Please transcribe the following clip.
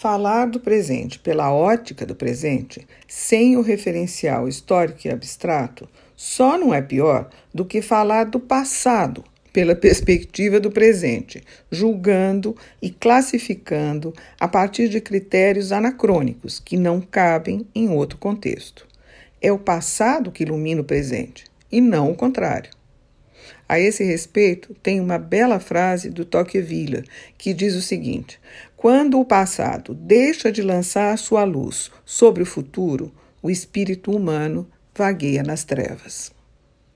Falar do presente pela ótica do presente, sem o referencial histórico e abstrato, só não é pior do que falar do passado pela perspectiva do presente, julgando e classificando a partir de critérios anacrônicos que não cabem em outro contexto. É o passado que ilumina o presente e não o contrário. A esse respeito, tem uma bela frase do Tocqueville que diz o seguinte: Quando o passado deixa de lançar sua luz sobre o futuro, o espírito humano vagueia nas trevas.